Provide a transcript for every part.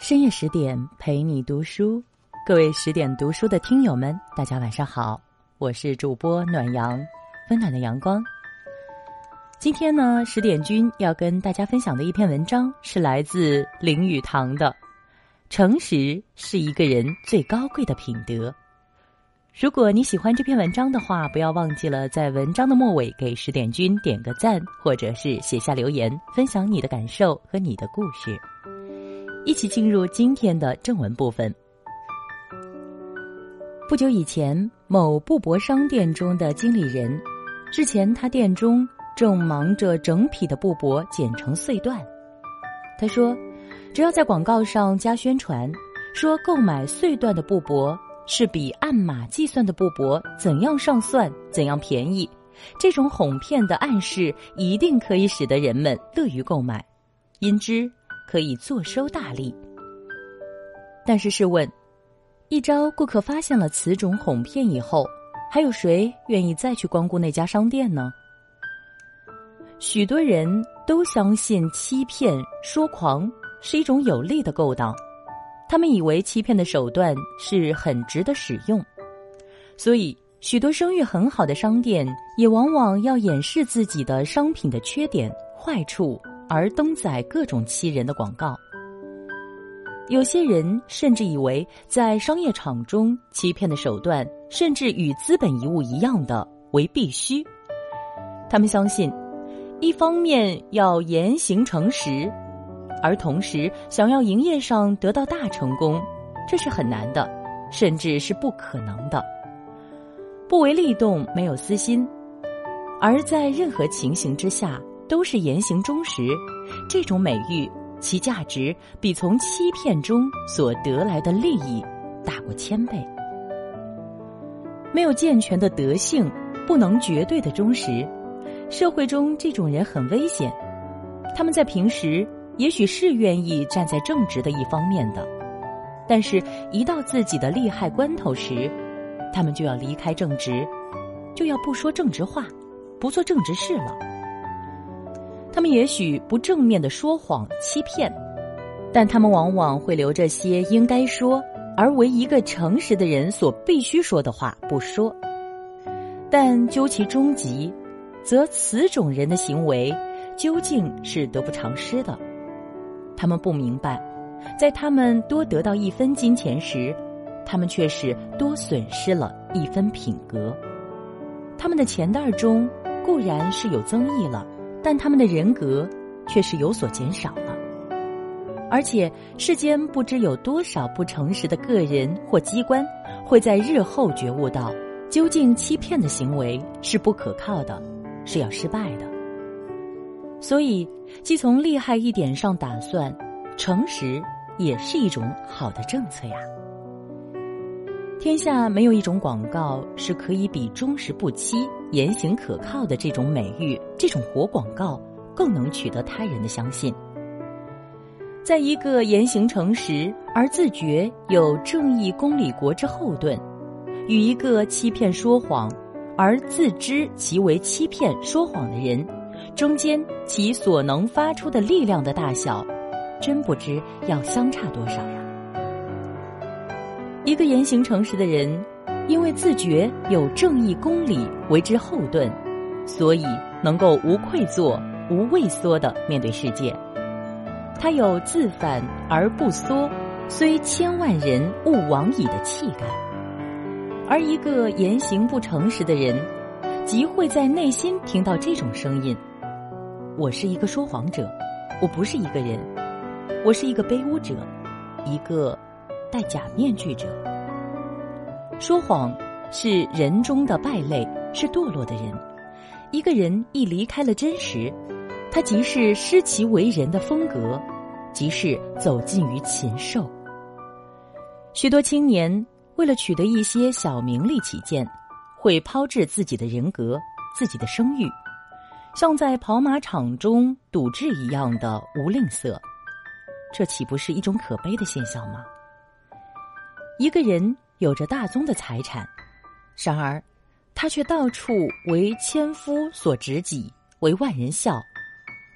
深夜十点陪你读书，各位十点读书的听友们，大家晚上好，我是主播暖阳，温暖的阳光。今天呢，十点君要跟大家分享的一篇文章是来自林语堂的《诚实是一个人最高贵的品德》。如果你喜欢这篇文章的话，不要忘记了在文章的末尾给十点君点个赞，或者是写下留言，分享你的感受和你的故事。一起进入今天的正文部分。不久以前，某布帛商店中的经理人，日前他店中正忙着整匹的布帛剪成碎段。他说：“只要在广告上加宣传，说购买碎段的布帛。”是比按码计算的布帛怎样上算怎样便宜，这种哄骗的暗示一定可以使得人们乐于购买，因之可以坐收大利。但是试问，一朝顾客发现了此种哄骗以后，还有谁愿意再去光顾那家商店呢？许多人都相信欺骗说谎是一种有利的勾当。他们以为欺骗的手段是很值得使用，所以许多声誉很好的商店也往往要掩饰自己的商品的缺点、坏处，而登载各种欺人的广告。有些人甚至以为，在商业场中欺骗的手段甚至与资本遗物一样的为必须。他们相信，一方面要言行诚实。而同时，想要营业上得到大成功，这是很难的，甚至是不可能的。不为利动，没有私心，而在任何情形之下都是言行忠实，这种美誉，其价值比从欺骗中所得来的利益大过千倍。没有健全的德性，不能绝对的忠实，社会中这种人很危险。他们在平时。也许是愿意站在正直的一方面的，但是，一到自己的利害关头时，他们就要离开正直，就要不说正直话，不做正直事了。他们也许不正面的说谎欺骗，但他们往往会留着些应该说而为一个诚实的人所必须说的话不说。但究其终极，则此种人的行为究竟是得不偿失的。他们不明白，在他们多得到一分金钱时，他们却是多损失了一分品格。他们的钱袋中固然是有增益了，但他们的人格却是有所减少了。而且世间不知有多少不诚实的个人或机关，会在日后觉悟到，究竟欺骗的行为是不可靠的，是要失败的。所以，既从利害一点上打算，诚实也是一种好的政策呀。天下没有一种广告是可以比忠实不欺、言行可靠的这种美誉、这种活广告更能取得他人的相信。在一个言行诚实而自觉有正义公理国之后盾，与一个欺骗说谎而自知其为欺骗说谎的人。中间其所能发出的力量的大小，真不知要相差多少呀！一个言行诚实的人，因为自觉有正义公理为之后盾，所以能够无愧作、无畏缩的面对世界。他有自反而不缩，虽千万人勿往矣的气概。而一个言行不诚实的人，即会在内心听到这种声音。我是一个说谎者，我不是一个人，我是一个卑污者，一个戴假面具者。说谎是人中的败类，是堕落的人。一个人一离开了真实，他即是失其为人的风格，即是走进于禽兽。许多青年为了取得一些小名利起见，会抛掷自己的人格、自己的声誉。像在跑马场中赌智一样的无吝啬，这岂不是一种可悲的现象吗？一个人有着大宗的财产，然而他却到处为千夫所指己，为万人笑，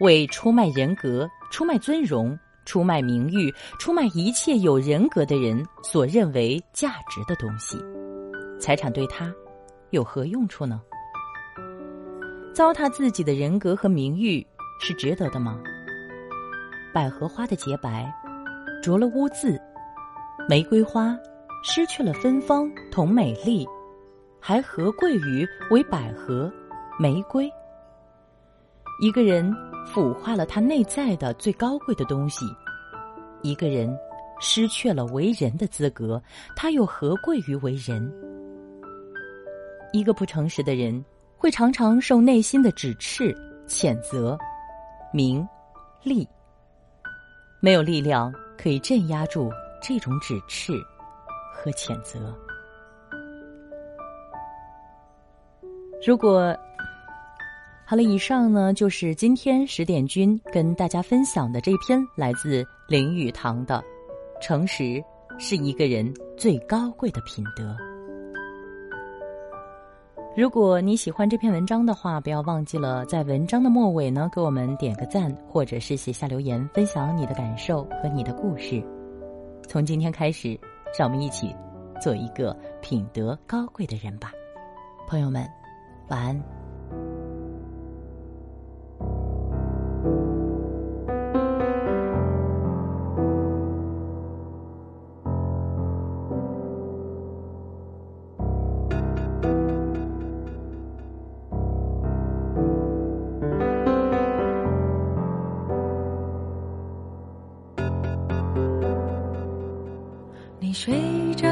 为出卖人格、出卖尊荣、出卖名誉，出卖一切有人格的人所认为价值的东西。财产对他有何用处呢？糟蹋自己的人格和名誉是值得的吗？百合花的洁白，着了污渍；玫瑰花失去了芬芳同美丽，还何贵于为百合、玫瑰？一个人腐化了他内在的最高贵的东西，一个人失去了为人的资格，他又何贵于为人？一个不诚实的人。会常常受内心的指斥、谴责、名、利，没有力量可以镇压住这种指斥和谴责。如果好了，以上呢就是今天十点君跟大家分享的这篇来自林语堂的《诚实是一个人最高贵的品德》。如果你喜欢这篇文章的话，不要忘记了在文章的末尾呢，给我们点个赞，或者是写下留言，分享你的感受和你的故事。从今天开始，让我们一起做一个品德高贵的人吧，朋友们，晚安。睡着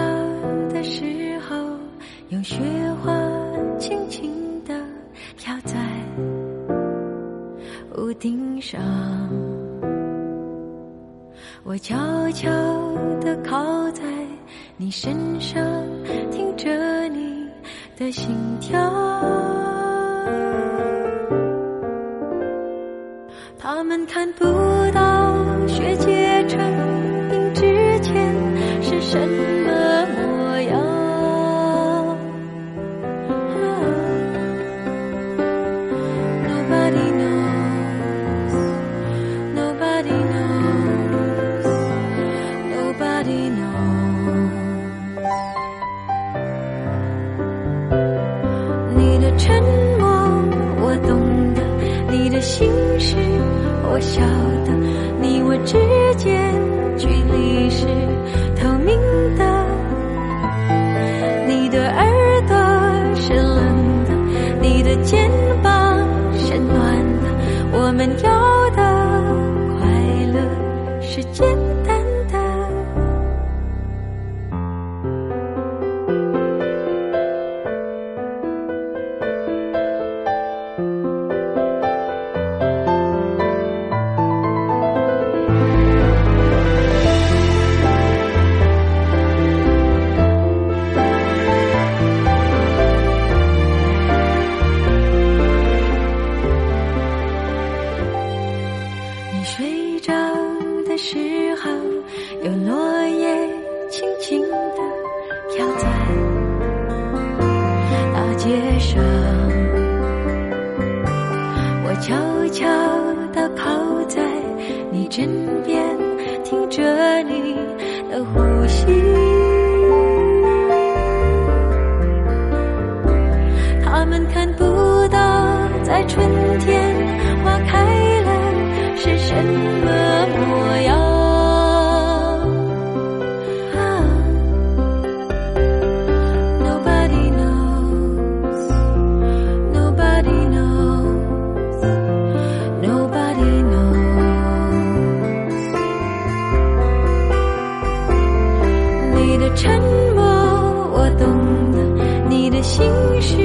的时候，有雪花轻轻地飘在屋顶上。我悄悄地靠在你身上，听着你的心跳。他们看不 session. 你的心事我晓得你我之间距离是透明的你的耳朵是冷的你的肩膀是暖的我们要悄悄地靠在你枕边，听着你的呼吸。他们看不到，在春天心事，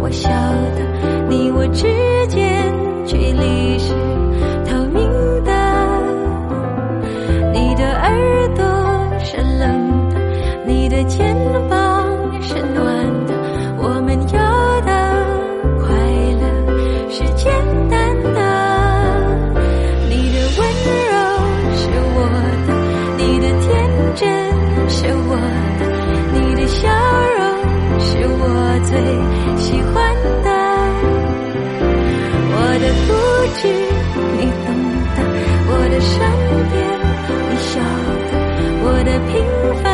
我晓得你我之间距离是。的平凡。